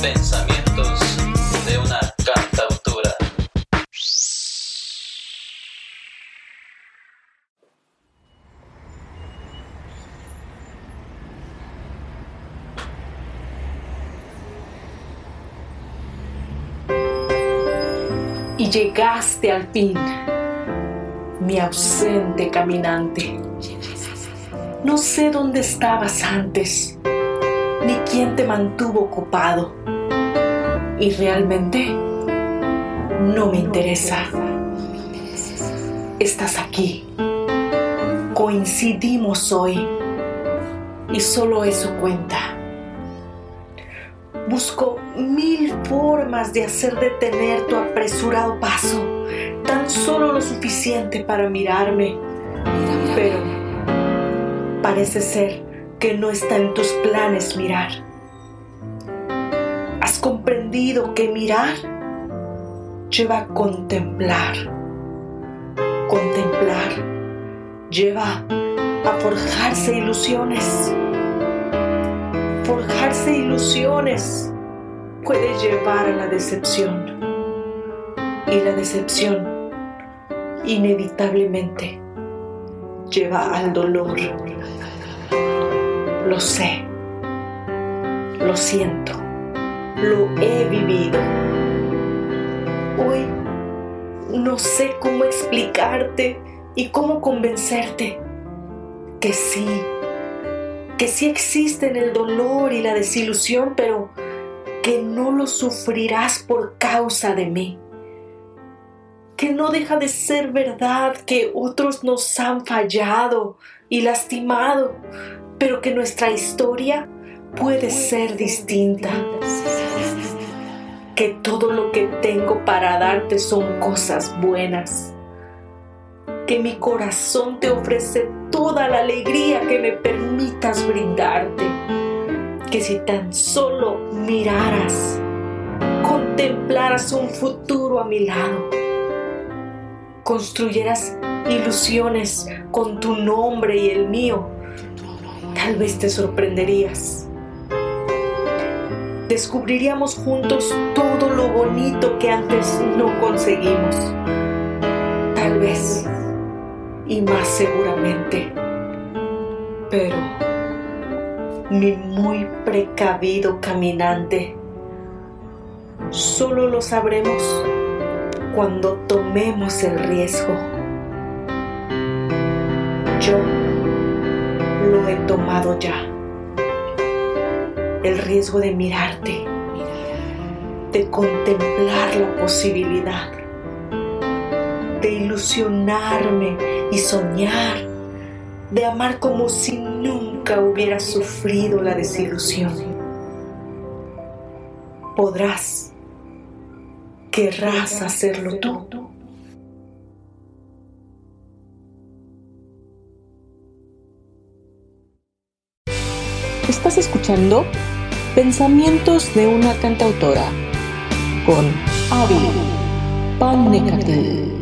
Pensamientos de una cantautora. Y llegaste al fin, mi ausente caminante. No sé dónde estabas antes, ni quién te mantuvo ocupado. Y realmente no me interesa. Estás aquí. Coincidimos hoy. Y solo eso cuenta. Busco mil formas de hacer detener tu apresurado paso, tan solo lo suficiente para mirarme. Pero parece ser que no está en tus planes mirar. ¿Has comprendido que mirar lleva a contemplar? Contemplar lleva a forjarse ilusiones. Forjarse ilusiones puede llevar a la decepción. Y la decepción inevitablemente lleva al dolor. Lo sé, lo siento, lo he vivido. Hoy no sé cómo explicarte y cómo convencerte que sí, que sí existen el dolor y la desilusión, pero que no lo sufrirás por causa de mí. Que no deja de ser verdad que otros nos han fallado y lastimado, pero que nuestra historia puede ser distinta. Que todo lo que tengo para darte son cosas buenas. Que mi corazón te ofrece toda la alegría que me permitas brindarte. Que si tan solo miraras, contemplaras un futuro a mi lado, construyeras ilusiones con tu nombre y el mío, tal vez te sorprenderías. Descubriríamos juntos todo lo bonito que antes no conseguimos. Tal vez, y más seguramente. Pero mi muy precavido caminante, solo lo sabremos cuando tomemos el riesgo. Yo tomado ya. El riesgo de mirarte, de contemplar la posibilidad, de ilusionarme y soñar, de amar como si nunca hubiera sufrido la desilusión. Podrás, querrás hacerlo tú. Estás escuchando Pensamientos de una cantautora con Avi Panecatl.